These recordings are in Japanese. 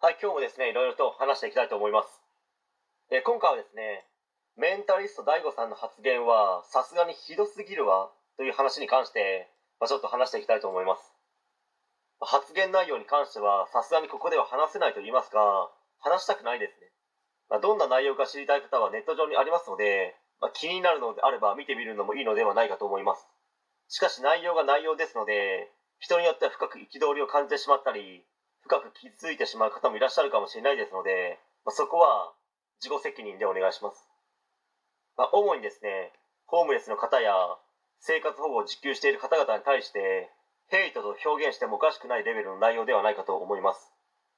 はい、今日もですね、いろいろと話していきたいと思います。え今回はですね、メンタリスト DAIGO さんの発言はさすがにひどすぎるわという話に関して、まあ、ちょっと話していきたいと思います。発言内容に関してはさすがにここでは話せないと言いますか、話したくないですね。まあ、どんな内容か知りたい方はネット上にありますので、まあ、気になるのであれば見てみるのもいいのではないかと思います。しかし内容が内容ですので、人によっては深く憤りを感じてしまったり、深く傷ついてしまう方もいらっしゃるかもしれないですので、まあ、そこは自己責任でお願いします。まあ、主にですね、ホームレスの方や生活保護を受給している方々に対して、ヘイトと表現してもおかしくないレベルの内容ではないかと思います。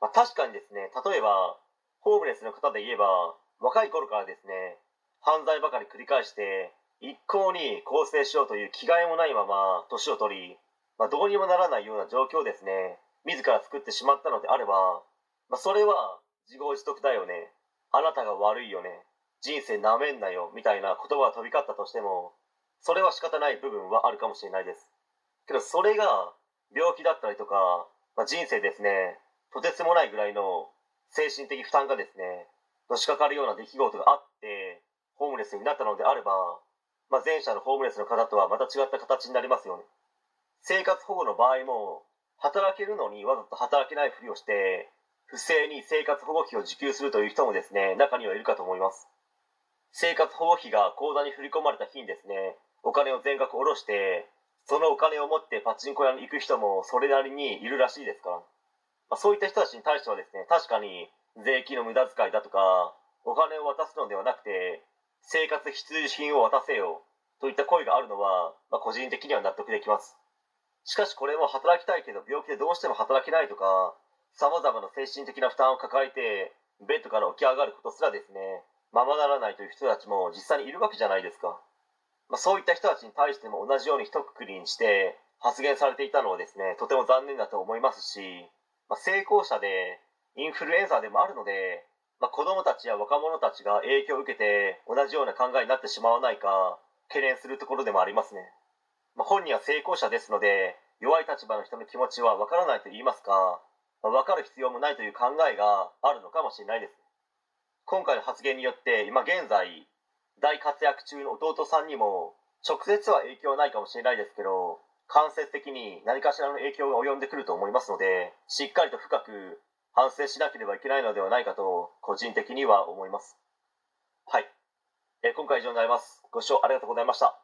まあ、確かにですね、例えば、ホームレスの方で言えば、若い頃からですね、犯罪ばかり繰り返して、一向に更生しようという気概もないまま年を取り、まあ、どうにもならないような状況ですね、自ら作ってしまったのであれば、まあ、それは自業自得だよね。あなたが悪いよね。人生なめんなよ。みたいな言葉が飛び交ったとしても、それは仕方ない部分はあるかもしれないです。けどそれが病気だったりとか、まあ、人生ですね、とてつもないぐらいの精神的負担がですね、のしかかるような出来事があって、ホームレスになったのであれば、まあ、前者のホームレスの方とはまた違った形になりますよね。生活保護の場合も、働けるのにわざと働けないふりをして、不正に生活保護費を受給するという人もですね、中にはいるかと思います。生活保護費が口座に振り込まれた日にですね、お金を全額下ろして、そのお金を持ってパチンコ屋に行く人もそれなりにいるらしいですから。まあ、そういった人たちに対してはですね、確かに税金の無駄遣いだとか、お金を渡すのではなくて、生活必需品を渡せよといった声があるのは、まあ、個人的には納得できます。しかしこれも働きたいけど病気でどうしても働けないとか、様々な精神的な負担を抱えて、ベッドから起き上がることすらですね、ままならないという人たちも実際にいるわけじゃないですか。まあ、そういった人たちに対しても同じように一括りにして発言されていたのはですね、とても残念だと思いますし、まあ、成功者でインフルエンサーでもあるので、まあ、子供たちや若者たちが影響を受けて同じような考えになってしまわないか懸念するところでもありますね。まあ、本人は成功者ですので弱い立場の人の気持ちはわからないと言いますか、まあ、分かる必要もないという考えがあるのかもしれないです。今回の発言によって今現在大活躍中の弟さんにも直接は影響はないかもしれないですけど間接的に何かしらの影響が及んでくると思いますのでしっかりと深く反省しなければいけないのではないかと個人的には思います。はい、え今回以上になります。ご視聴ありがとうございました。